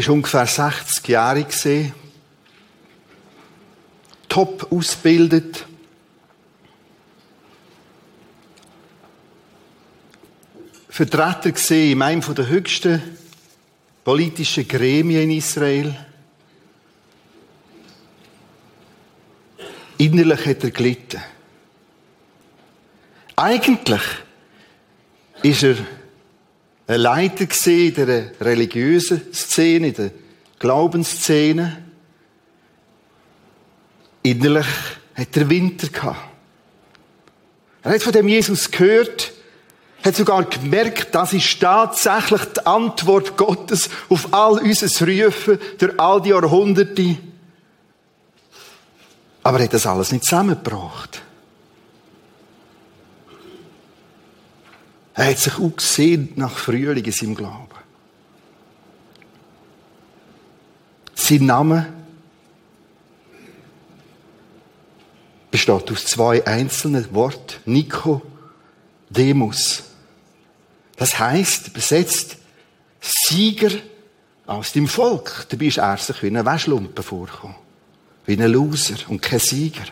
Er ist ungefähr 60 Jahre gesehen, top ausgebildet. Vertreter gesehen in einem der höchsten politischen Gremien in Israel. Innerlich hat er gelitten. Eigentlich ist er ein Leiter in der religiösen Szene, in der Glaubensszene. Innerlich hat er Winter gehabt. Er hat von dem Jesus gehört, hat sogar gemerkt, das ist tatsächlich die Antwort Gottes auf all unser Rufen durch all die Jahrhunderte. Aber er hat das alles nicht zusammengebracht. Er hat sich auch gesehen nach Frühling in seinem Glauben. Sein Name besteht aus zwei einzelnen Worten. Nico, Demus. Das heißt, übersetzt, Sieger aus dem Volk. Dabei ist er sich wie ein Wäschlumpen vorgekommen. Wie ein Loser und kein Sieger.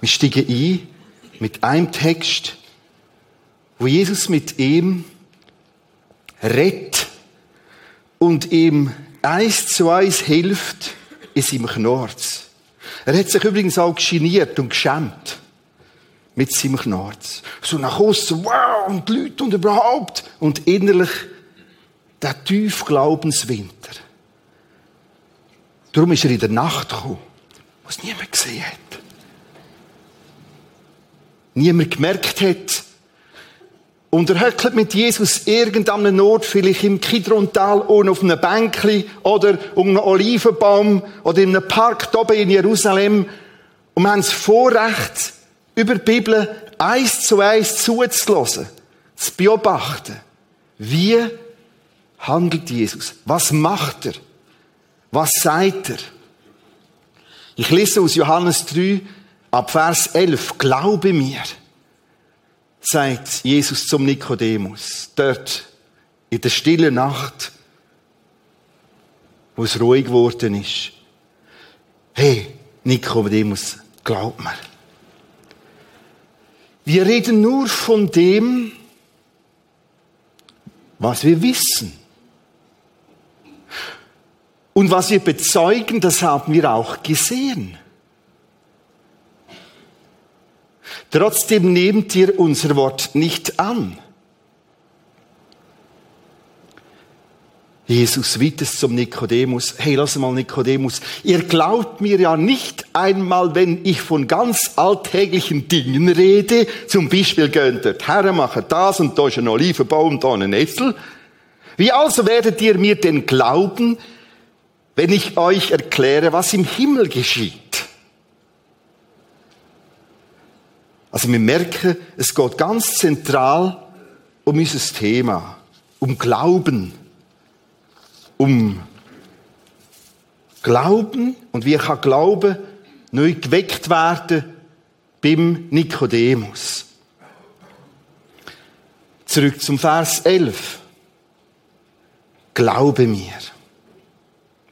Wir steigen ein mit einem Text, wo Jesus mit ihm redet und ihm eins zu eins hilft in seinem Knorz. Er hat sich übrigens auch geniert und geschämt mit seinem Knorz. So nach außen, wow, und die Leute und überhaupt. Und innerlich der tief Glaubenswinter. Darum ist er in der Nacht gekommen, was niemand gesehen hat. Niemand gemerkt hat, und er höckelt mit Jesus irgendeinem Ort, vielleicht im Kidrontal, oder auf einem Bänkli, oder um einen Olivenbaum, oder in einem Park oben in Jerusalem. Und wir haben das Vorrecht, über die Bibel eins zu eins zuzulassen, zu beobachten. Wie handelt Jesus? Was macht er? Was sagt er? Ich lese aus Johannes 3 ab Vers 11. Glaube mir sagt Jesus zum Nikodemus, dort in der stillen Nacht, wo es ruhig geworden ist. Hey, Nikodemus, glaub mir. Wir reden nur von dem, was wir wissen. Und was wir bezeugen, das haben wir auch gesehen. Trotzdem nehmt ihr unser Wort nicht an. Jesus wit es zum Nikodemus. Hey, lass mal Nikodemus. Ihr glaubt mir ja nicht einmal, wenn ich von ganz alltäglichen Dingen rede. Zum Beispiel gönnt dort her, machen das und da ist ein Olivenbaum, da ein Esel. Wie also werdet ihr mir denn glauben, wenn ich euch erkläre, was im Himmel geschieht? Also wir merken, es geht ganz zentral um unser Thema, um Glauben, um Glauben und wie kann Glauben neu geweckt werden beim Nikodemus. Zurück zum Vers 11. Glaube mir.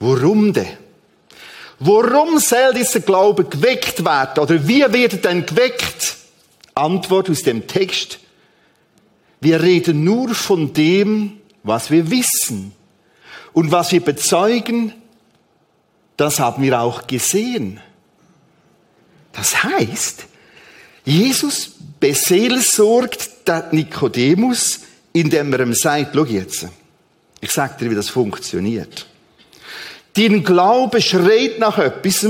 Warum denn? Warum soll dieser Glaube geweckt werden? Oder wie wird er denn geweckt? Antwort aus dem Text. Wir reden nur von dem, was wir wissen. Und was wir bezeugen, das haben wir auch gesehen. Das heißt, Jesus beseelsorgt den Nikodemus, indem er ihm sagt, schau jetzt, ich sag dir, wie das funktioniert. Dein Glaube schreit nach etwas,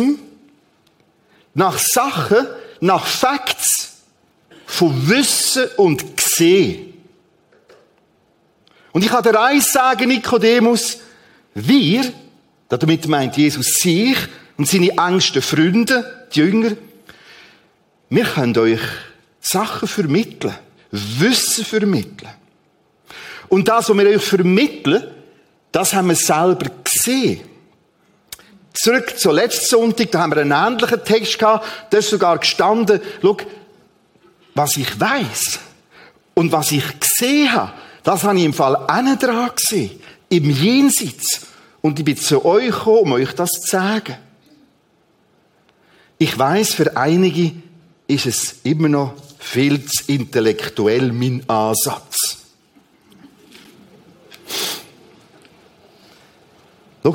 nach Sachen, nach Facts, von Wissen und Sehen. Und ich kann dir eins sagen, Nikodemus, wir, damit meint Jesus sich und seine engsten Freunde, die Jünger, wir können euch Sachen vermitteln, Wissen vermitteln. Und das, was wir euch vermitteln, das haben wir selber gesehen. Zurück zur letzten Sonntag, da haben wir einen ähnlichen Text gehabt, da ist sogar gestanden, schau, was ich weiß und was ich gesehen habe, das habe ich im Fall auch dran gesehen. im Jenseits. Und ich bin zu euch gekommen, um euch das zu sagen. Ich weiß, für einige ist es immer noch viel zu intellektuell mein Ansatz. Schau,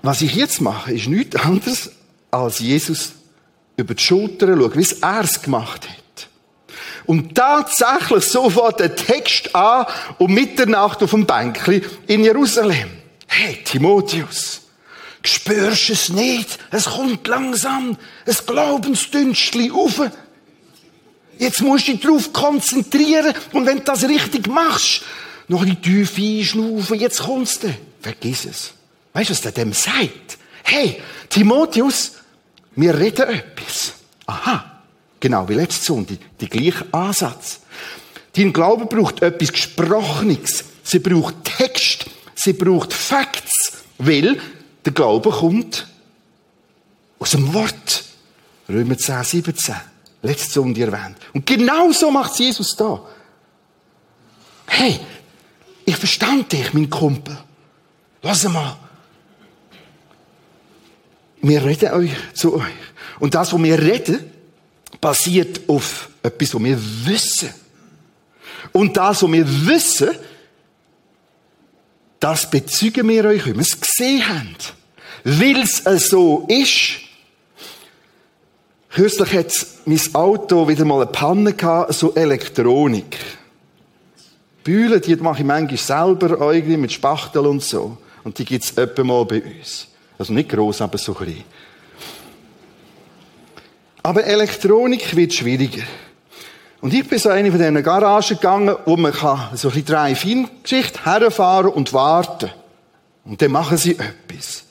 was ich jetzt mache, ist nichts anderes, als Jesus über die Schulter schauen, wie er es gemacht hat. Und tatsächlich sofort der Text an um Mitternacht auf dem Bänkli in Jerusalem. Hey, Timotheus, spürst es nicht? Es kommt langsam ein Glaubensdünstchen auf. Jetzt musst du dich darauf konzentrieren und wenn du das richtig machst, noch die Tiefe einschnaufen, jetzt kommst du. Vergiss es. Weißt du, was der dem sagt? Hey, Timotheus, wir reden etwas. Aha. Genau, wie letzte Sonntag. Die gleiche Ansatz. Dein Glaube braucht etwas Gesprochenes. Sie braucht Text. Sie braucht Facts. Weil der Glaube kommt aus dem Wort. Römer 10, 17. Letzte Sonntag erwähnt. Und genau so macht Jesus da. Hey, ich verstand dich, mein Kumpel. Lass mal. Wir reden euch zu euch. Und das, was wir reden, basiert auf etwas, was wir wissen. Und das, was wir wissen, das bezeugen wir euch, wenn wir es gesehen haben. Weil es so ist. Kürzlich hat mein Auto wieder mal eine Panne gehabt, so Elektronik. Bühlen, die mache ich manchmal selber, irgendwie mit Spachtel und so. Und die gibt's etwa mal bei uns. Also nicht groß, aber so klein. Aber Elektronik wird schwieriger. Und ich bin so eine von diesen Garagen gegangen, wo man kann so ein Drive-In-Geschichte herfahren und warten. Und dann machen sie etwas.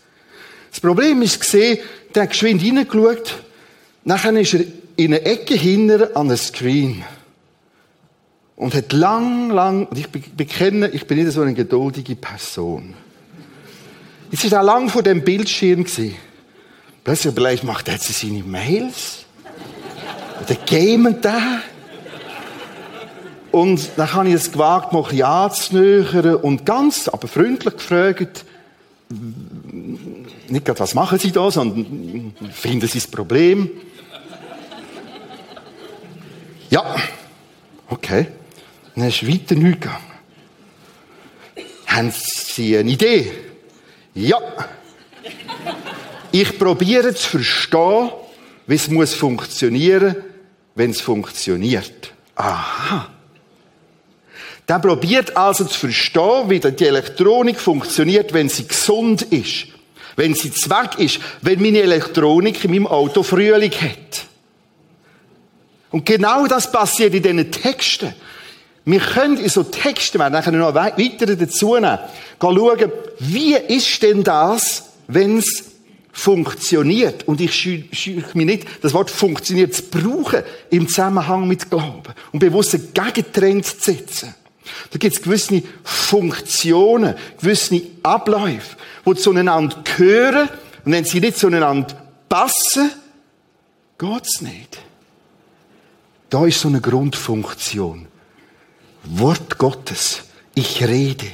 Das Problem ist gesehen, der hat geschwind reingeschaut, nachher ist er in eine Ecke hinter an einem Screen. Und hat lang, lang, und ich bekenne, ich bin nicht so eine geduldige Person. Jetzt ist er lang vor dem Bildschirm gewesen. Plötzlich überlegt, macht er jetzt seine Mails? Oder gamen da? Und dann habe ich es gewagt, mal ein anzunähern und ganz, aber freundlich gefragt, nicht gerade, was machen Sie da, sondern finden Sie das Problem? Ja. Okay. Dann ist weiter nichts gegangen. Haben Sie eine Idee? Ja. Ich probiere zu verstehen, wie es muss funktionieren, wenn es funktioniert. Aha. Der probiert also zu verstehen, wie die Elektronik funktioniert, wenn sie gesund ist. Wenn sie zweck ist, wenn meine Elektronik in meinem Auto Frühling hat. Und genau das passiert in diesen Texten. Wir können in so Texten, wir werden noch weiter dazu nehmen, schauen, wie ist denn das, wenn es funktioniert. Und ich scheuche mich nicht, das Wort funktioniert zu brauchen im Zusammenhang mit Glauben. Und bewusst einen Gegentrend zu setzen. Da gibt es gewisse Funktionen, gewisse Abläufe, die zueinander gehören. Und wenn sie nicht zueinander passen, geht's nicht. Da ist so eine Grundfunktion. Wort Gottes. Ich rede.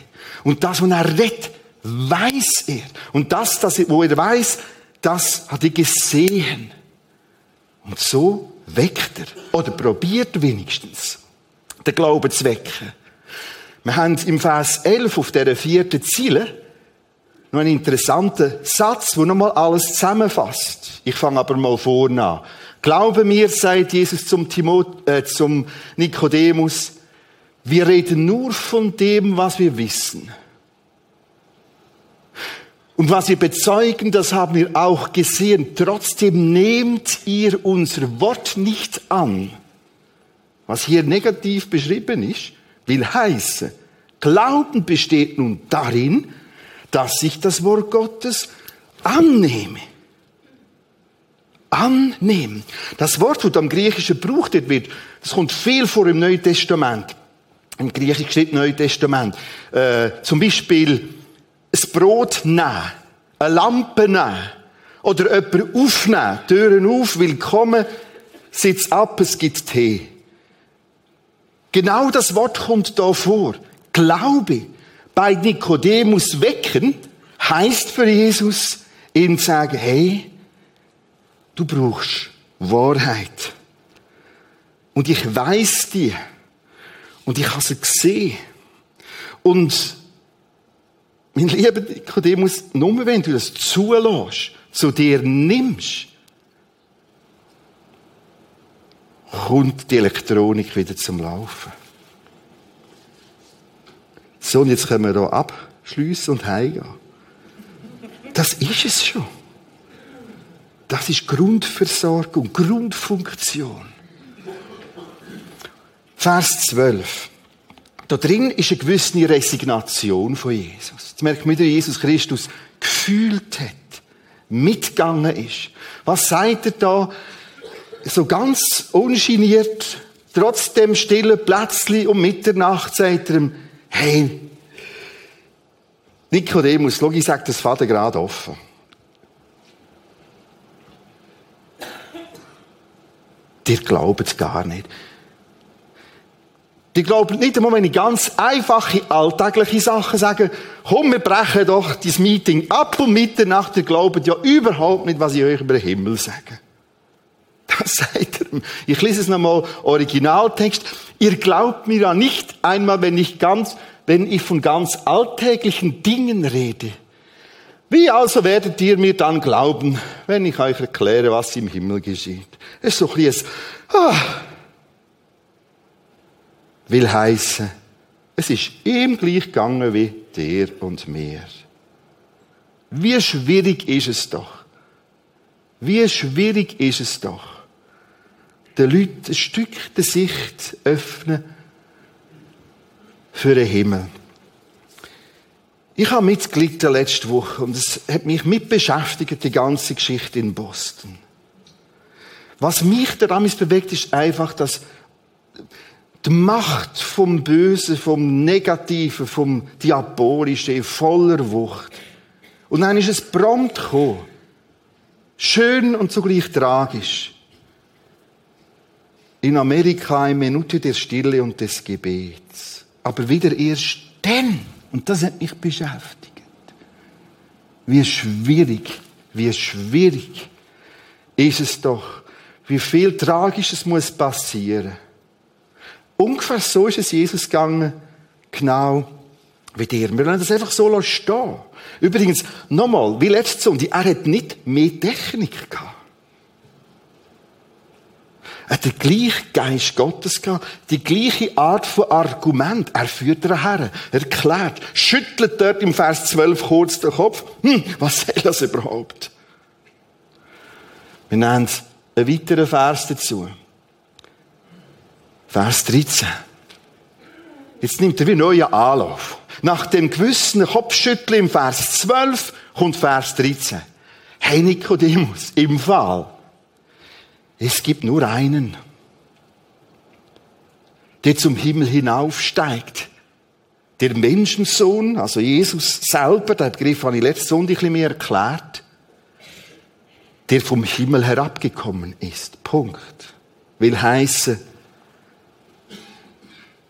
Und das, was er redet, weiß er. Und das, das, wo er weiß, das hat er gesehen. Und so weckt er. Oder probiert wenigstens, den Glauben zu wecken. Wir haben im Vers 11 auf dieser vierten Ziele noch einen interessanten Satz, der nochmal alles zusammenfasst. Ich fange aber mal vorne an. Glaube mir, sagt Jesus zum, Timot äh, zum Nikodemus, wir reden nur von dem, was wir wissen. Und was wir bezeugen, das haben wir auch gesehen. Trotzdem nehmt ihr unser Wort nicht an. Was hier negativ beschrieben ist, will heißen, Glauben besteht nun darin, dass ich das Wort Gottes annehme. Annehmen. Das Wort, das am Griechischen gebraucht wird, das kommt viel vor im Neuen Testament. Im Griechischen steht Neuen Testament. Äh, zum Beispiel ein Brot nehmen, eine Lampe nehmen oder jemanden aufnehmen, Türen auf, willkommen, sitz ab, es gibt Tee. Genau das Wort kommt da vor. Glaube bei Nikodemus wecken, heißt für Jesus, ihm sagen, hey, du brauchst Wahrheit. Und ich weiß die. Und ich habe sie gesehen. Und mein lieber Nikodemus, nur wenn du das zulässt, zu dir nimmst, kommt die Elektronik wieder zum Laufen. So, und jetzt können wir hier abschliessen und heimgehen. Das ist es schon. Das ist Grundversorgung, Grundfunktion. Vers 12. Da drin ist eine gewisse Resignation von Jesus. Jetzt merkt man, wie Jesus Christus gefühlt hat, mitgegangen ist. Was sagt er da? So ganz ungeniert, trotzdem stille Plätzli um Mitternacht sagt er ihm, hey, Nikodemus, schau, ich sage das Vater gerade offen. Dir glaubt gar nicht. Die glauben nicht einmal, wenn ich ganz einfache, alltägliche Sachen sage, komm, wir brechen doch dieses Meeting ab um Mitternacht, ihr glaubt ja überhaupt nicht, was ich euch über den Himmel sage. Das sagt er. Ich lese es nochmal, Originaltext. Ihr glaubt mir ja nicht einmal, wenn ich ganz, wenn ich von ganz alltäglichen Dingen rede. Wie also werdet ihr mir dann glauben, wenn ich euch erkläre, was im Himmel geschieht? Es ist so ein bisschen, ah, will heißen, es ist ihm gleich gegangen wie dir und mir. Wie schwierig ist es doch. Wie schwierig ist es doch, den Leuten ein Stück der Sicht öffnen für den Himmel. Ich habe mitgelitten letzte Woche und es hat mich mitbeschäftigt, die ganze Geschichte in Boston. Was mich daran bewegt, ist einfach, dass die Macht vom Bösen, vom Negativen, vom Diabolischen voller Wucht. Und dann ist es prompt gekommen. Schön und zugleich tragisch. In Amerika eine Minute der Stille und des Gebets. Aber wieder erst dann. Und das hat mich beschäftigt. Wie schwierig, wie schwierig ist es doch, wie viel Tragisches muss passieren Ungefähr so ist es Jesus gegangen, genau wie dir. Wir lassen das einfach so stehen. Übrigens, nochmal, wie letzte Sonntag, er hat nicht mehr Technik gehabt. Er hat den gleichen Geist Gottes gehabt, die gleiche Art von Argument. Er führt daher, erklärt, schüttelt dort im Vers 12 kurz den Kopf. Hm, was soll das überhaupt? Wir nennen einen weiteren Vers dazu. Vers 13. Jetzt nimmt er wie neuen Anlauf. Nach dem gewissen Kopfschütteln im Vers 12 kommt Vers 13. Hey Nikodemus, im Fall. Es gibt nur einen, der zum Himmel hinaufsteigt. Der Menschensohn, also Jesus selber, der Begriff habe ich letzte Sonntag ein bisschen mehr erklärt, der vom Himmel herabgekommen ist. Punkt. Will heißen,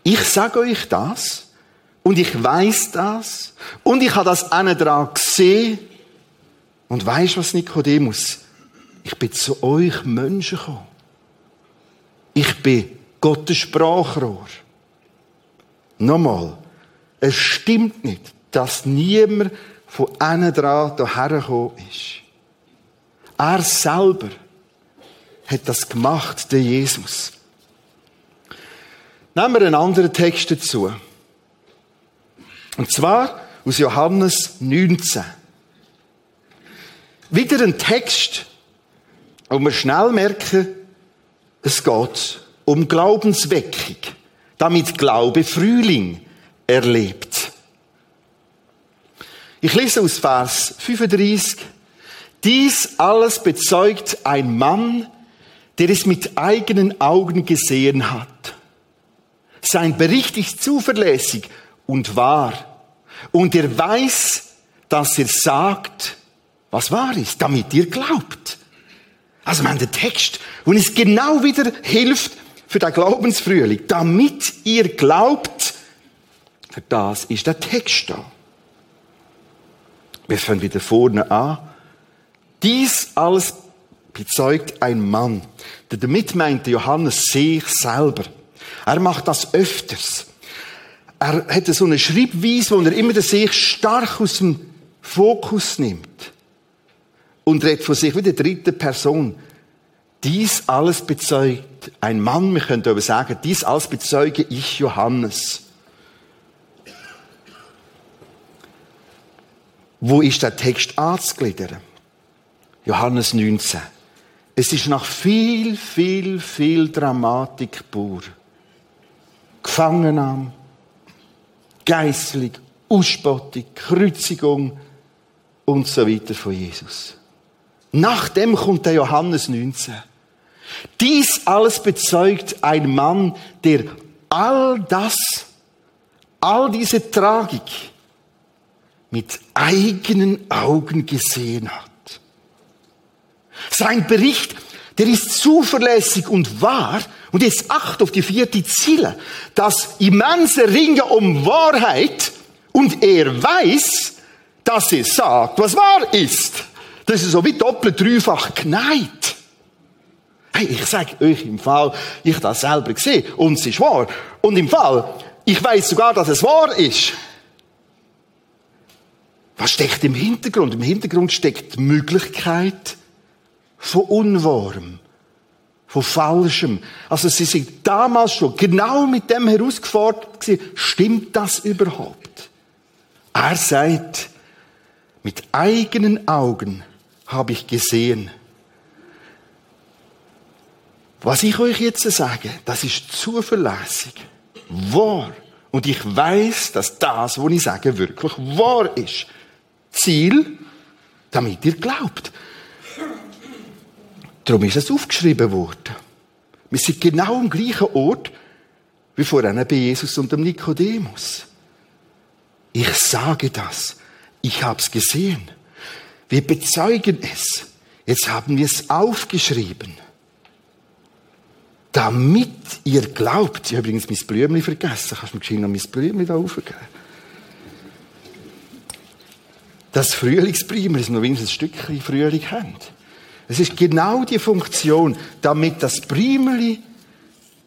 ich sage euch das und ich weiß das und ich habe das einen dran gesehen und weiß was Nikodemus? Ich bin zu euch Menschen gekommen. Ich bin Gottes Sprachrohr. Nochmal, es stimmt nicht, dass niemand von einem dran hierher gekommen ist. Er selber hat das gemacht, der Jesus. Nehmen wir einen anderen Text dazu. Und zwar aus Johannes 19. Wieder ein Text, wo wir schnell merken, es geht um Glaubensweckung, damit Glaube Frühling erlebt. Ich lese aus Vers 35. Dies alles bezeugt ein Mann, der es mit eigenen Augen gesehen hat. Sein Bericht ist zuverlässig und wahr. Und er weiß, dass er sagt, was wahr ist, damit ihr glaubt. Also man der Text, und es genau wieder hilft für den Glaubensfrühling, damit ihr glaubt, Für das ist der Text da. Wir fangen wieder vorne an. Dies alles bezeugt ein Mann. Der damit meinte Johannes sich selber. Er macht das öfters. Er hat so eine Schreibweise, wo er immer den sich stark aus dem Fokus nimmt. Und redet von sich wie der dritte Person. Dies alles bezeugt ein Mann, wir können aber sagen, dies alles bezeuge ich Johannes. Wo ist der Text anzugliedern? Johannes 19. Es ist nach viel, viel, viel Dramatik pur. Gefangennahme, Geißelung, Ausspottung, Kreuzigung und so weiter von Jesus. Nachdem kommt der Johannes 19. Dies alles bezeugt ein Mann, der all das, all diese Tragik mit eigenen Augen gesehen hat. Sein Bericht, der ist zuverlässig und wahr. Und jetzt acht auf die vierte Ziele. Das immense Ringen um Wahrheit und er weiß, dass er sagt, was wahr ist. Das ist so wie doppelt, dreifach geneigt. Hey, ich sage euch im Fall, ich das selber gesehen und es ist wahr. Und im Fall, ich weiß sogar, dass es wahr ist. Was steckt im Hintergrund? Im Hintergrund steckt die Möglichkeit von Unwahrem, von Falschem. Also sie sind damals schon genau mit dem herausgefordert gewesen, stimmt das überhaupt? Er sagt, mit eigenen Augen habe ich gesehen. Was ich euch jetzt sage, das ist zuverlässig, wahr. Und ich weiß, dass das, was ich sage, wirklich wahr ist. Ziel, damit ihr glaubt. Darum ist es aufgeschrieben worden. Wir sind genau am gleichen Ort wie vorhin bei Jesus und dem Nikodemus. Ich sage das. Ich habe es gesehen. Wir bezeugen es. Jetzt haben wir es aufgeschrieben. Damit ihr glaubt. Ich habe übrigens mein Blümchen vergessen. Kannst du mir geschehen noch mein Blümchen da aufgeben? Das Frühlingsprimer, dass wir wenigstens ein Stückchen Frühling haben. Es ist genau die Funktion, damit das Primeli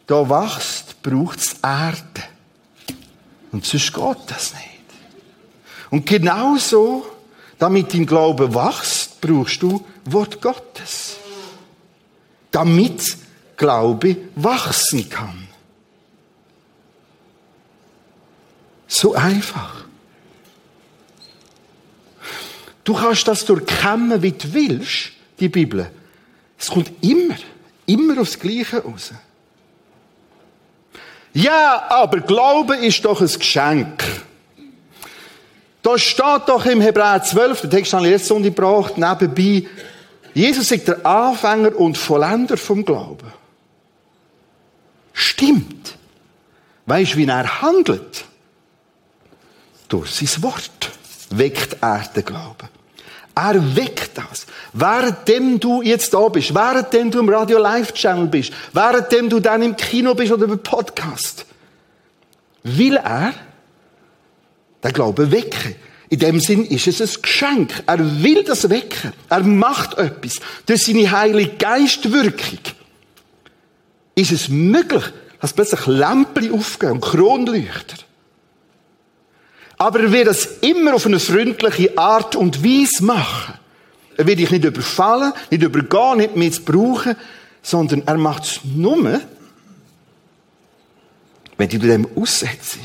da wächst, braucht es Erde. Und sonst geht das nicht. Und genauso, damit dein Glaube wächst, brauchst du Wort Gottes. Damit Glaube wachsen kann. So einfach. Du kannst das durchkämmen, wie du willst, die Bibel. Es kommt immer, immer aufs Gleiche raus. Ja, aber Glaube ist doch ein Geschenk. Da steht doch im Hebräer 12, den Text habe ich letzte Sonntag gebracht, nebenbei, Jesus ist der Anfänger und Vollender vom Glauben. Stimmt. Weißt du, wie er handelt? Durch sein Wort weckt er den Glauben. Er weckt das. Währenddem du jetzt da bist, währenddem du im Radio Live Channel bist, währenddem du dann im Kino bist oder im Podcast, will er den Glauben wecken. In dem Sinn ist es ein Geschenk. Er will das wecken. Er macht etwas. Durch seine heilige Geistwirkung ist es möglich, dass plötzlich Lämpchen aufgehen und Kronleuchter. Aber er wird das immer auf eine freundliche Art und Weise machen. Er wird dich nicht überfallen, nicht übergehen, nicht missbrauchen, sondern er macht es nur, wenn du dem aussetzt.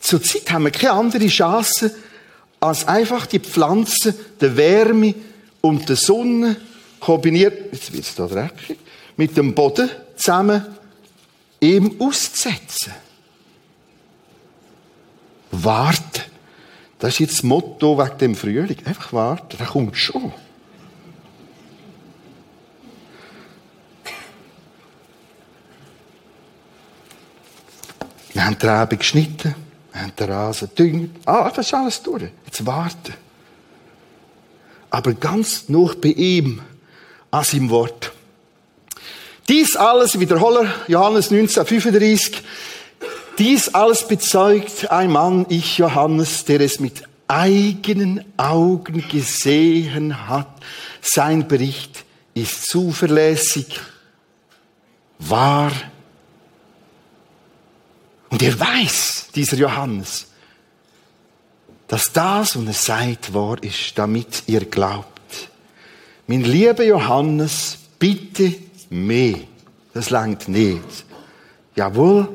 Zurzeit haben wir keine andere Chance, als einfach die Pflanzen, die Wärme und die Sonne kombiniert, jetzt wird es da dreckig, mit dem Boden zusammen ihm auszusetzen. Warten. Das ist jetzt das Motto wegen dem Frühling. Einfach warten, der kommt schon. Wir haben die Rebe geschnitten, wir haben den Rasen gedüngt. Ah, das ist alles durch. Jetzt warten. Aber ganz noch bei ihm, an seinem Wort. Dies alles, Wiederholer, Johannes 19, 35, Dies alles bezeugt ein Mann, ich Johannes, der es mit eigenen Augen gesehen hat. Sein Bericht ist zuverlässig, wahr. Und er weiß, dieser Johannes, dass das, was er sagt, wahr ist, damit ihr glaubt. Mein lieber Johannes, bitte mehr. Das langt nicht. Jawohl,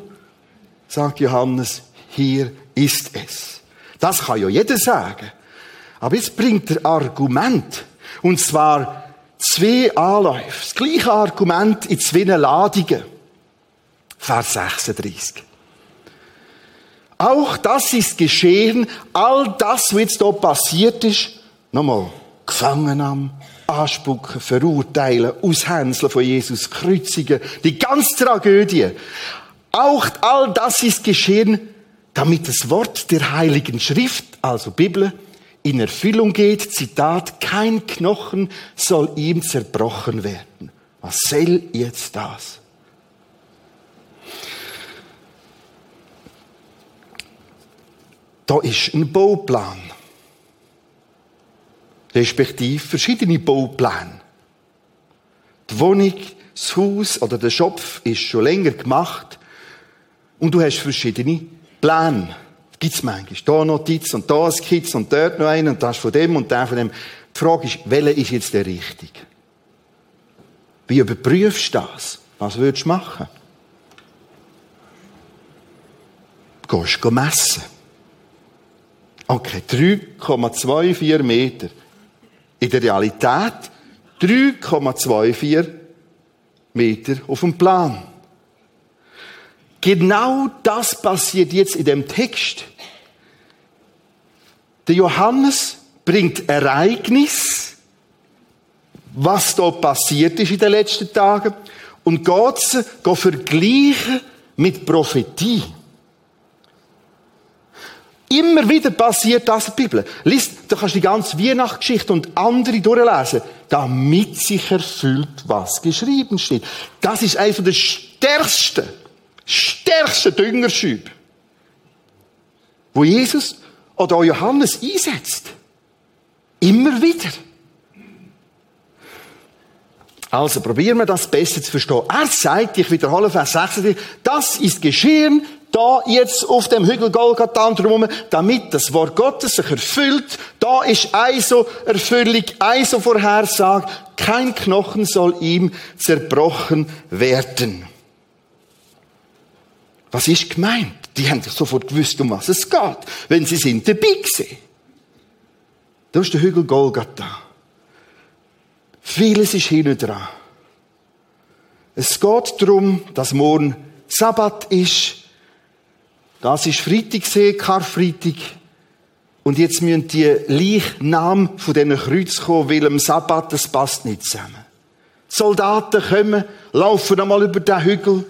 sagt Johannes, hier ist es. Das kann ja jeder sagen. Aber jetzt bringt er Argument. Und zwar zwei Anläufe. Das gleiche Argument in zwei Ladungen. Vers 36. Auch das ist geschehen, all das, was jetzt hier passiert ist, nochmal, gefangen am Anspucken, verurteilen, aushänseln von Jesus, kreuzigen, die ganze Tragödie. Auch all das ist geschehen, damit das Wort der Heiligen Schrift, also Bibel, in Erfüllung geht. Zitat, kein Knochen soll ihm zerbrochen werden. Was soll jetzt das? Da ist ein Bauplan. Respektive verschiedene Baupläne. Die Wohnung, das Haus oder der Schopf ist schon länger gemacht und du hast verschiedene Pläne. Gibt's manchmal. Da Notiz und da ein Skizze und dort noch einen und das von dem und der von dem. Die Frage ist, welcher ist jetzt der richtige? Wie überprüfst du das? Was würdest du machen? Du gehst messen. Okay, 3,24 Meter. In der Realität 3,24 Meter auf dem Plan. Genau das passiert jetzt in dem Text. Der Johannes bringt Ereignis, was da passiert ist in den letzten Tagen, und geht sie vergleichen mit Prophetie. Immer wieder passiert das in der Bibel. Lies, du kannst die ganze Weihnachtsgeschichte und andere durchlesen, damit sich erfüllt, was geschrieben steht. Das ist einer der stärksten, stärksten Düngerschübe, wo Jesus oder Johannes einsetzt. Immer wieder. Also probieren wir das besser zu verstehen. Er sagt, ich wiederhole Vers 36, das ist geschehen, da jetzt auf dem Hügel Golgatha drum, damit das Wort Gottes sich erfüllt. Da ist eine Erfüllung, eine Vorhersage. Kein Knochen soll ihm zerbrochen werden. Was ist gemeint? Die haben sofort gewusst, um was es geht, wenn sie sind dabei gewesen. Da ist der Hügel Golgatha. Vieles ist hinten dran. Es geht darum, dass morgen Sabbat ist, das ist Freitag, Karfreitag. Und jetzt müssen die Leichnam von diesen Kreuz kommen, weil am Sabbat, das passt nicht zusammen. Die Soldaten kommen, laufen einmal über den Hügel,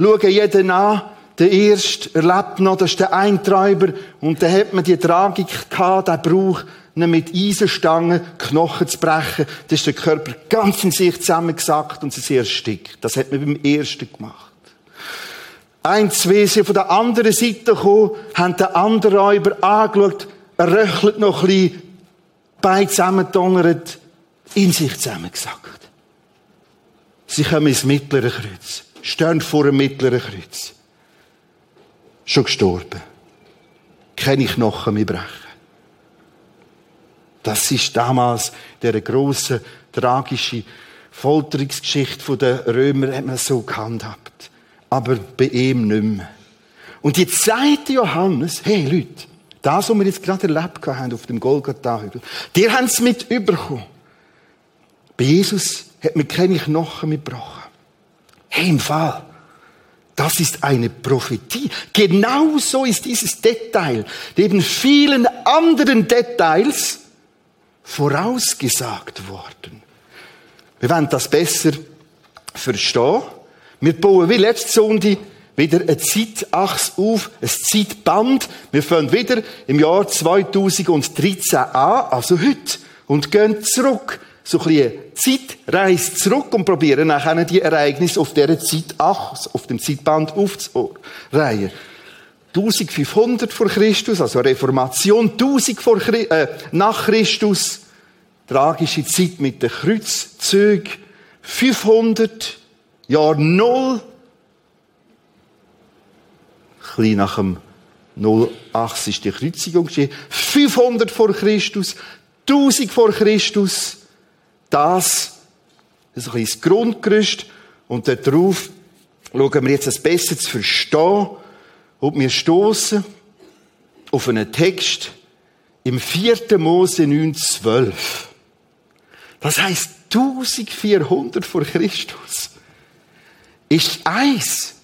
schauen jeden an. Der Erste erlebt noch, das ist der Eintreiber. Und dann hat man die Tragik gehabt, der Brauch, mit Eisenstangen Knochen zu brechen. Da ist der Körper ganz in sich zusammengesackt und sie erstickt. Das hat man beim Ersten gemacht. Ein, zwei sind von der anderen Seite gekommen, haben den anderen Räuber angeschaut, er röchelt noch ein bisschen, Beine zusammendonnert, in sich zusammengesackt. Sie kommen ins mittlere Kreuz, stehen vor dem mittleren Kreuz. Schon gestorben. Keine Knochen mehr brechen. Das ist damals der große tragische Folterungsgeschichte der Römer, hat man so gehandhabt aber bei ihm nicht mehr. Und jetzt sagt Johannes, hey Leute, das, was wir jetzt gerade erlebt haben auf dem Golgatha-Hügel, die haben es mit überkommen. Bei Jesus hat man keine Knochen mitgebrochen. Hey, im Fall. Das ist eine Prophetie. Genauso ist dieses Detail neben vielen anderen Details vorausgesagt worden. Wir wollen das besser verstehen. Wir bauen wie letzte Sonntag wieder eine Zeitachse auf, ein Zeitband. Wir fangen wieder im Jahr 2013 an, also heute, und gehen zurück. So ein bisschen Zeitreise zurück und probieren nachher die Ereignisse auf dieser Zeitachse, auf dem Zeitband aufzureihen. 1500 vor Christus, also Reformation, 1000 vor, äh, nach Christus, tragische Zeit mit den Kreuzzügen, 500 Jahr Null, ein nach dem 08 ist die Kreuzigung geschehen, 500 vor Christus, 1000 vor Christus, das, das ist ein das Grundgerüst, und darauf schauen wir jetzt es besser zu verstehen, und wir stoßen auf einen Text im 4. Mose 9,12. Das heißt 1400 vor Christus. Ist eins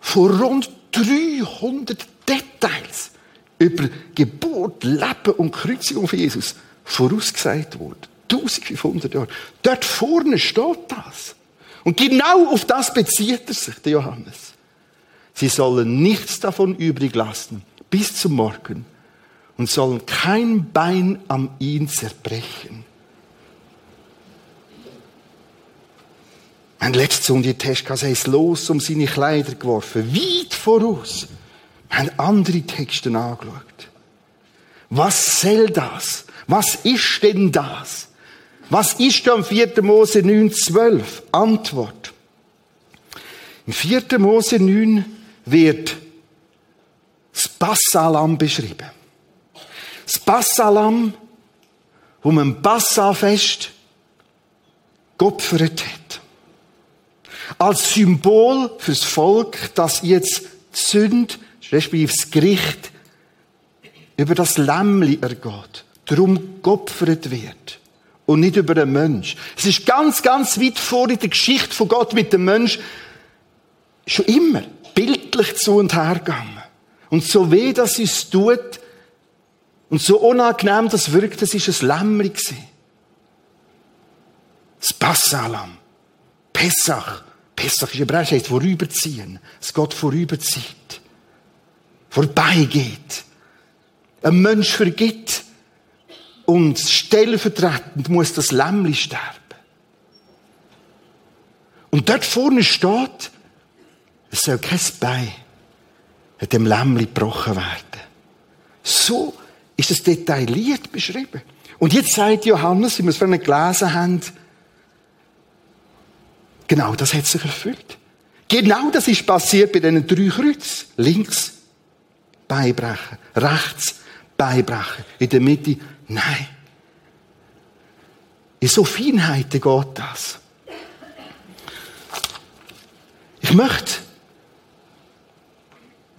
von rund 300 Details über Geburt, Leben und Kreuzigung von Jesus vorausgesagt worden. 1500 Jahre. Dort vorne steht das. Und genau auf das bezieht er sich, der Johannes. Sie sollen nichts davon übrig lassen bis zum Morgen und sollen kein Bein am ihn zerbrechen. Mein letzter Sohn, die Teschkase, ist los um seine Kleider geworfen, weit voraus. Wir haben andere Texte angeschaut. Was soll das? Was ist denn das? Was ist da im 4. Mose 9, 12? Antwort. Im 4. Mose 9 wird das Passalam beschrieben. Das Passalam, wo man Passafest geopfert hat. Als Symbol fürs Volk, das jetzt die Sünde, respektive das Gericht, über das Lämmli ergeht. Darum geopfert wird. Und nicht über den Mensch. Es ist ganz, ganz weit vor in der Geschichte von Gott mit dem Mensch schon immer bildlich zu und her gegangen. Und so weh, dass es tut, und so unangenehm das wirkt, das ist ein Lämmli Das Passalam. Pessach. Pessach ist Hebräisch, heißt vorüberziehen. Es Gott vorüberzieht. Vorbeigeht. Ein Mensch vergibt. Und stellvertretend muss das Lämmli sterben. Und dort vorne steht, es soll kein Bein dem Lämmli gebrochen werden. So ist es detailliert beschrieben. Und jetzt sagt Johannes, wie wir es vorhin gelesen haben, genau das hat sich erfüllt. Genau das ist passiert bei diesen drei Kreuzen. Links Beibrechen, rechts Beibrechen, in der Mitte nein. In so Feinheiten geht das. Ich möchte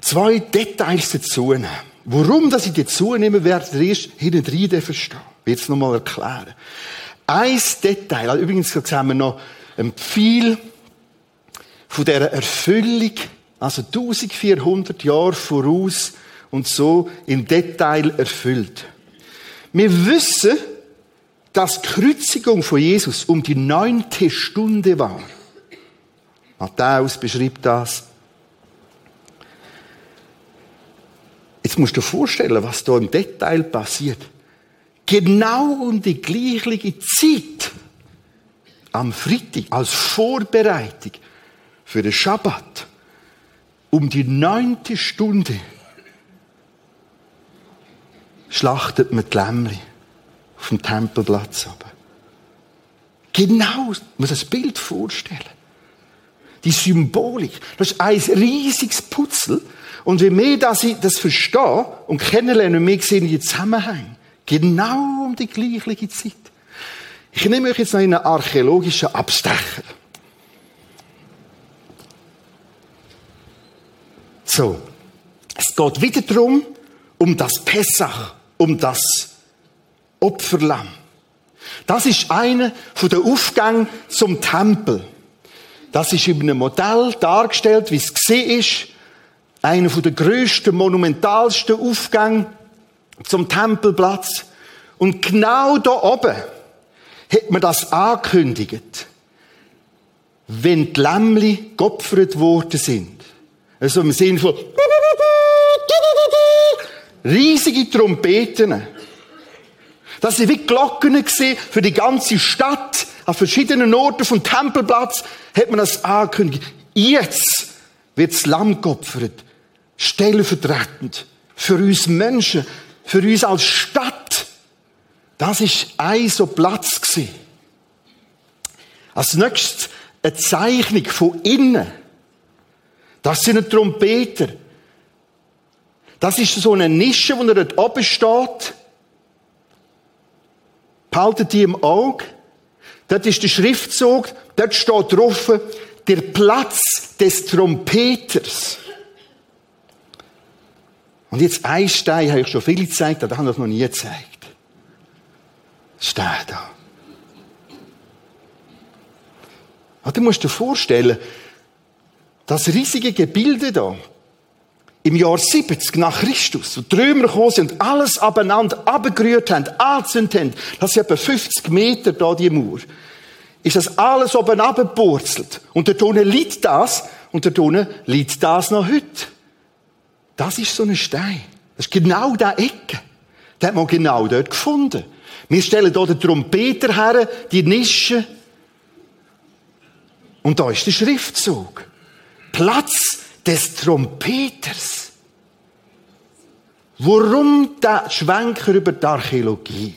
zwei Details dazu nehmen. Warum dass ich dazu nehmen werde, erst hinten rein verstehen. Ich will es nochmal erklären. Ein Detail, also übrigens sehen wir noch ein Pfeil von dieser Erfüllung, also 1400 Jahre voraus und so im Detail erfüllt. Wir wissen, dass die Kreuzigung von Jesus um die neunte Stunde war. Matthäus beschreibt das. Jetzt musst du dir vorstellen, was da im Detail passiert. Genau um die gleiche Zeit am Freitag als Vorbereitung für den Schabbat um die neunte Stunde schlachtet man die Lämmli auf dem Tempelplatz. Genau, man muss das Bild vorstellen. Die Symbolik, das ist ein riesiges Putzel, und je mehr dass ich das verstehe und kennenlerne, mehr sehe ich die Zusammenhänge. Genau um die gleiche Zeit. Ich nehme euch jetzt noch in einen archäologischen Abstecher. So. Es geht wieder darum, um das Pessach, um das Opferlamm. Das ist einer von den Aufgängen zum Tempel. Das ist über ein Modell dargestellt, wie es gesehen ist einer der größten, monumentalsten Aufgänge zum Tempelplatz. Und genau da oben hat man das angekündigt, wenn die Lämmli geopfert worden sind. Also im Sinne von riesige Trompeten. Das sind wie Glocken für die ganze Stadt. An verschiedenen Orten vom Tempelplatz hat man das angekündigt. Jetzt wird das Lamm geopfert, stellvertretend für uns Menschen, für uns als Stadt. Das ist ein so Platz. Als nächstes eine Zeichnung von innen. Das sind Trompeter. Das ist so eine Nische, wo er dort oben steht. Behaltet die im Auge. Dort ist der Schriftzug. Dort steht drauf, der Platz des Trompeters. Und jetzt ein Stein habe ich schon viele gezeigt, aber habe ich noch nie gezeigt. Stein da. Und du musst dir vorstellen, das riesige Gebilde da, im Jahr 70 nach Christus, wo die Römer gekommen sind und alles abeinander abgerührt haben, angezündet haben, das ist etwa 50 Meter da, die Mauer, ist das alles oben abgepurzelt. Und dort unten liegt das, und dort unten liegt das noch heute. Das ist so ein Stein. Das ist genau der Ecke. Den hat man genau dort gefunden. Wir stellen hier den Trompeter her, die Nische. Und da ist der Schriftzug. Platz des Trompeters. Warum der Schwenker über die Archäologie?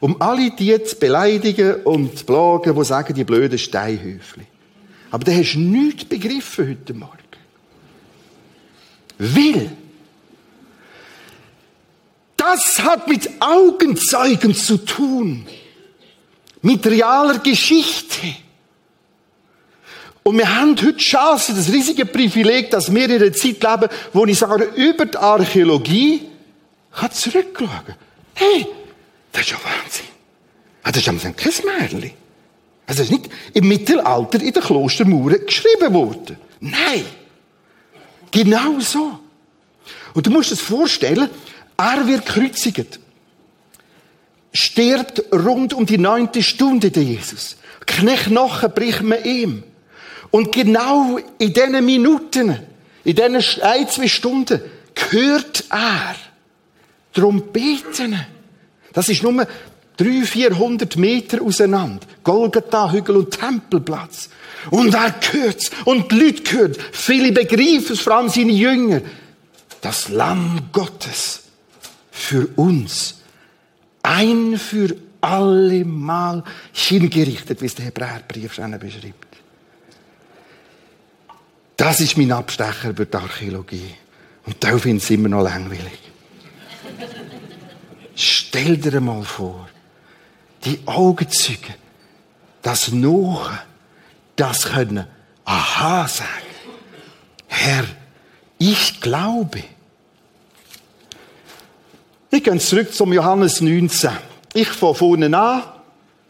Um alle die zu beleidigen und zu plagen, die sagen, die blöden Steinhöfli. Aber du hast nichts begriffen heute Morgen. Will. Das hat mit Augenzeugen zu tun. Mit realer Geschichte. Und wir haben heute Chance, das riesige Privileg, dass wir in einer Zeit leben, wo ich sage, über die Archäologie kann zurückschauen. Hey, das ist ja Wahnsinn. Ah, das ist ein kein Märchen. Das ist nicht im Mittelalter in den Klostermauern geschrieben worden. Nein. Genau so. Und du musst es vorstellen, er wird kreuzigt. Stirbt rund um die neunte Stunde der Jesus. Knecht nachher bricht man ihm. Und genau in diesen Minuten, in diesen ein, zwei Stunden, hört er Trompeten. Das ist nur 300, 400 Meter auseinander. Golgatha, Hügel und Tempelplatz. Und er hört's. Und die Leute hört. Viele begreifen es, vor allem seine Jünger. Das Lamm Gottes für uns. Ein für alle Mal hingerichtet, wie es der Hebräerbrief beschreibt. Das ist mein Abstecher über die Archäologie. Und da finde ich es immer noch langweilig. Stell dir mal vor, die Augenzeugen, das Nochen, das können Aha sagen. Herr, ich glaube. Ich gehe zurück zum Johannes 19. Ich fange vorne an,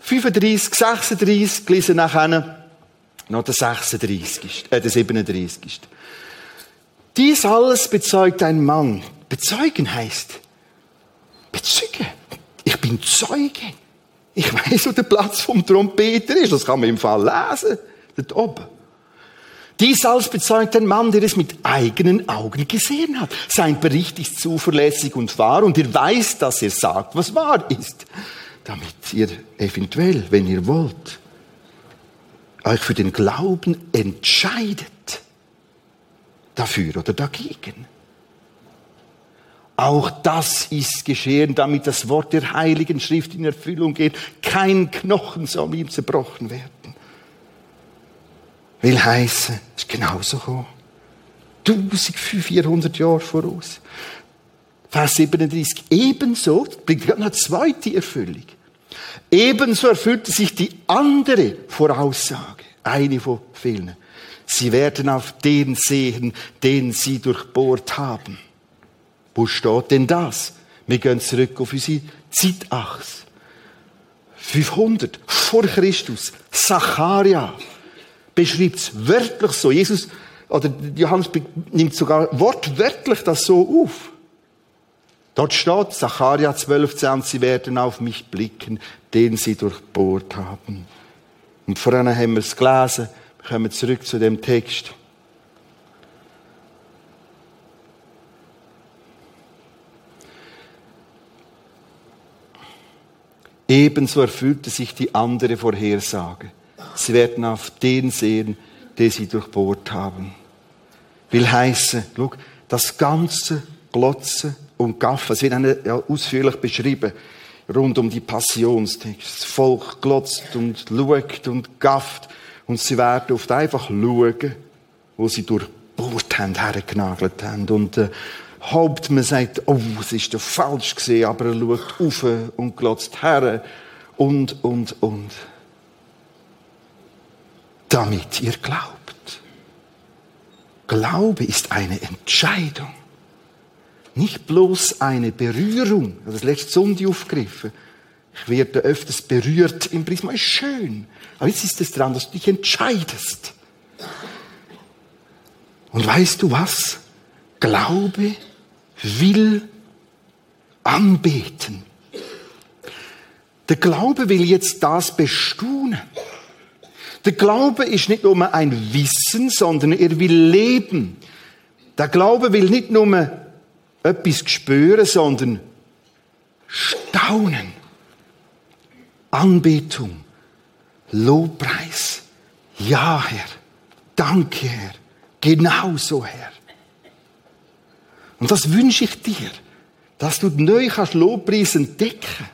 35, 36, lese nachher noch der 36. Äh, der 37. Dies alles bezeugt ein Mann. Bezeugen heißt, bezeugen. Ich bin Zeuge. Ich weiß, wo der Platz vom Trompeter ist. Das kann man im Fall lesen. Dort oben. Dies alles bezeugt ein Mann, der es mit eigenen Augen gesehen hat. Sein Bericht ist zuverlässig und wahr und ihr weiß, dass er sagt, was wahr ist. Damit ihr eventuell, wenn ihr wollt, euch für den Glauben entscheidet. Dafür oder dagegen. Auch das ist geschehen, damit das Wort der Heiligen Schrift in Erfüllung geht. Kein Knochen soll ihm zerbrochen werden. Will heißen, es ist genauso gekommen. 1400 Jahre voraus. Vers 37. Ebenso, bringt eine zweite Erfüllung. Ebenso erfüllte sich die andere Voraussage, eine von vielen. Sie werden auf den sehen, den sie durchbohrt haben. Wo steht denn das? Wir gehen zurück auf unsere Zeitachse. 500 vor Christus. Zacharia beschreibt es wörtlich so. Jesus, oder Johannes nimmt sogar wortwörtlich das so auf. Dort steht, Zacharia 12,10, sie werden auf mich blicken, den sie durchbohrt haben. Und vorhin haben wir es gelesen. Wir kommen zurück zu dem Text. Ebenso erfüllte sich die andere Vorhersage. Sie werden auf den sehen, den sie durchbohrt haben. will heißen, schau, das ganze Glotzen und Gaffen, es wird ja ausführlich beschrieben, rund um die Passionstext. Das Volk glotzt und schaut und gafft und sie werden oft einfach schauen, wo sie durchbohrt haben, hergenagelt haben. Und der Hauptmann sagt, oh, es ist doch falsch gesehen, aber er schaut auf und glotzt her und, und, und. Damit ihr glaubt. Glaube ist eine Entscheidung. Nicht bloß eine Berührung. Das letzte Sonntag aufgegriffen. Ich werde öfters berührt im Prisma. Ist schön. Aber jetzt ist es dran, dass du dich entscheidest. Und weißt du was? Glaube will anbeten. Der Glaube will jetzt das bestaunen. Der Glaube ist nicht nur ein Wissen, sondern er will leben. Der Glaube will nicht nur etwas spüren, sondern staunen. Anbetung, Lobpreis. Ja, Herr. Danke, Herr. Genau so, Herr. Und das wünsche ich dir, dass du neu kannst Lobpreis entdecken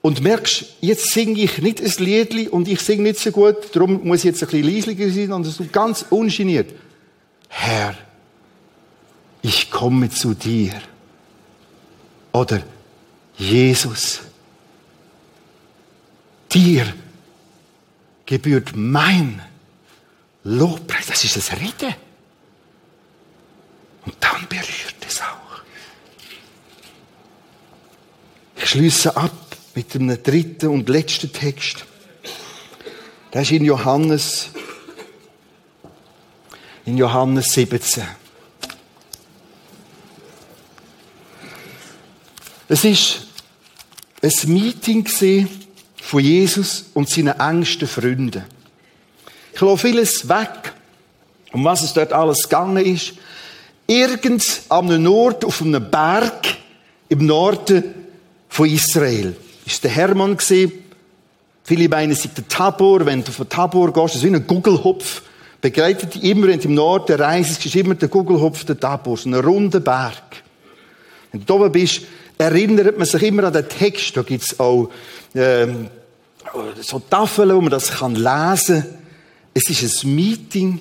und merkst, jetzt singe ich nicht ein Liedli und ich singe nicht so gut, darum muss ich jetzt ein bisschen leislicher sein, sondern du ganz ungeniert. Herr, ich komme zu dir. Oder Jesus, dir gebührt mein Lobpreis. Das ist das Reden. Und dann berührt es auch. Ich schließe ab mit einem dritten und letzten Text. Das ist in Johannes, in Johannes 17. Es ist ein Meeting von Jesus und seinen engsten Freunden. Ich lasse vieles weg, um was es dort alles gegangen ist. Irgend am Nord auf einem Berg im Norden von Israel ist der Hermann gesehen. Viele meinen, es ist der Tabor. Wenn du von Tabor gehst, ist wie ein Gugelhopf. Begleitet dich immer, wenn du im Norden reist, ist immer der Gugelhopf der Tabor. So ein runder Berg. Wenn du oben bist, erinnert man sich immer an den Text. Da gibt's auch ähm, so Tafeln, wo man das kann lesen kann. Es ist ein Meeting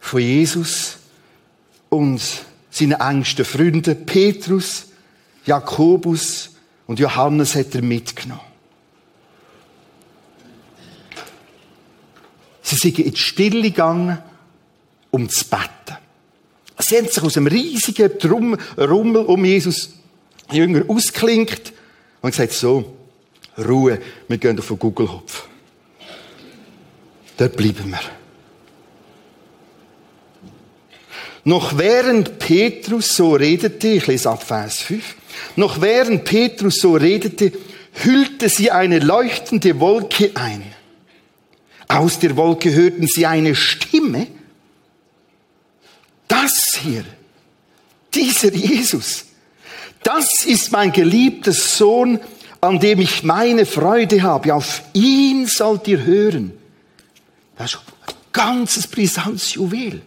von Jesus und seinen engsten Freunden. Petrus, Jakobus und Johannes hat er mitgenommen. Sie sind in die Stille gegangen, um zu beten. Sie haben sich aus einem riesigen Drum, Rummel um Jesus Jünger ausklingt und sagt so, Ruhe, wir gehen auf den Gugelhopf. Dort bleiben wir. Noch während Petrus so redete, ich lese ab Vers 5, noch während Petrus so redete, hüllte sie eine leuchtende Wolke ein. Aus der Wolke hörten sie eine Stimme. Das hier, dieser Jesus, das ist mein geliebter Sohn, an dem ich meine Freude habe. Auf ihn sollt ihr hören. Das ist ein ganzes brisantes Juwel.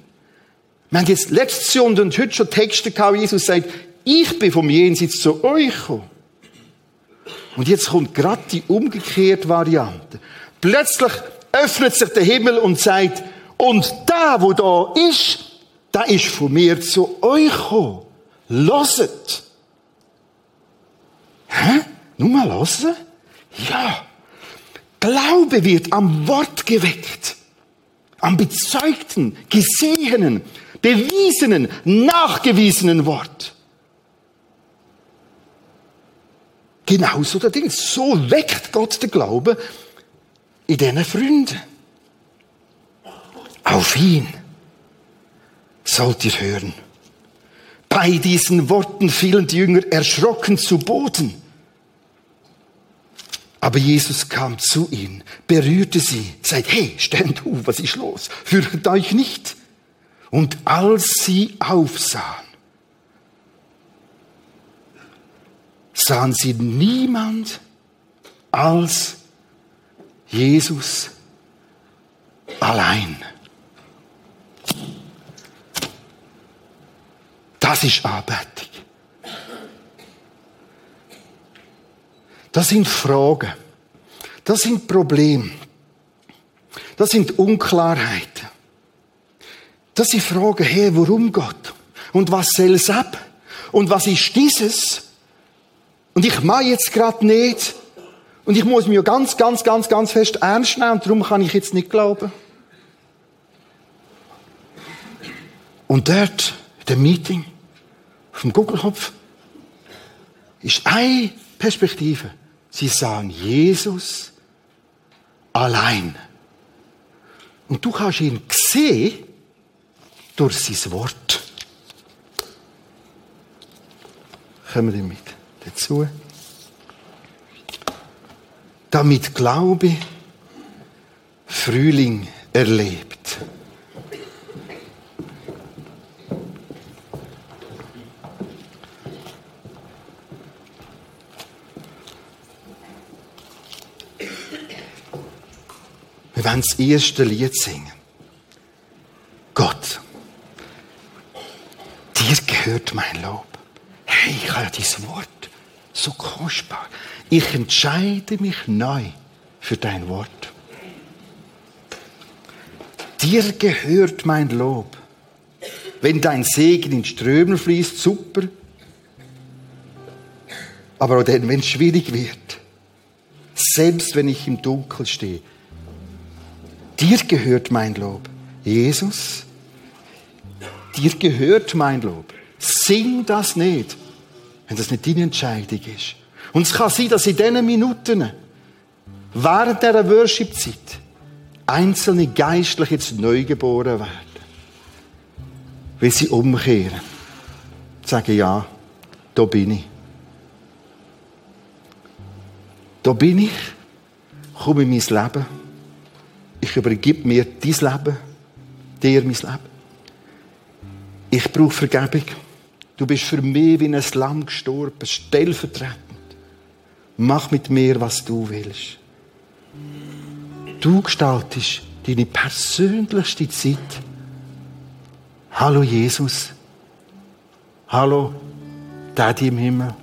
Haben jetzt letzte und heute schon Texte gehabt, Jesus sagt, ich bin vom Jenseits zu euch gekommen. Und jetzt kommt gerade die umgekehrte Variante. Plötzlich öffnet sich der Himmel und sagt, und da, wo da ist, da ist von mir zu euch gekommen. Loset. Hä? Nur mal hören? Ja. Glaube wird am Wort geweckt. Am bezeugten, gesehenen, bewiesenen, nachgewiesenen Wort. Genauso der Ding. So weckt Gott den Glauben in diesen Freunden. Auf ihn sollt ihr hören. Bei diesen Worten fielen die Jünger erschrocken zu Boden. Aber Jesus kam zu ihnen, berührte sie, sagt, hey, stand auf, was ist los? Fürchtet euch nicht. Und als sie aufsahen, sahen sie niemand als Jesus allein. Das ist Anbetung. Das sind Fragen. Das sind Probleme. Das sind Unklarheiten. Das sind Fragen, hey, warum Gott? Und was soll es ab? Und was ist dieses? Und ich mache jetzt gerade nicht. Und ich muss mir ganz, ganz, ganz, ganz fest ernst nehmen. Und darum kann ich jetzt nicht glauben. Und dort, in dem Meeting, auf dem Gugelkopf, ist eine Perspektive. Sie sahen Jesus allein. Und du kannst ihn sehen durch sein Wort. Kommen wir mit dazu. Damit Glaube Frühling erlebt. Wir wollen das erste Lied singen. Gott, dir gehört mein Lob. Hey, ich habe dein Wort. So kostbar. Ich entscheide mich neu für dein Wort. Dir gehört mein Lob. Wenn dein Segen in Strömen fließt, super. Aber auch dann, wenn es schwierig wird, selbst wenn ich im Dunkel stehe, Dir gehört mein Lob. Jesus, dir gehört mein Lob. Sing das nicht, wenn das nicht deine Entscheidung ist. Und es kann sein, dass in diesen Minuten, während dieser Worship-Zeit, einzelne geistlich jetzt neu geboren werden. Weil sie umkehren. Sagen, ja, da bin ich. Da bin ich, komme in mein Leben ich übergib mir dein Leben, dir mein Leben. Ich brauche Vergebung. Du bist für mich wie ein Lamm gestorben, stellvertretend. Mach mit mir, was du willst. Du gestaltest deine persönlichste Zeit. Hallo Jesus. Hallo Daddy im Himmel.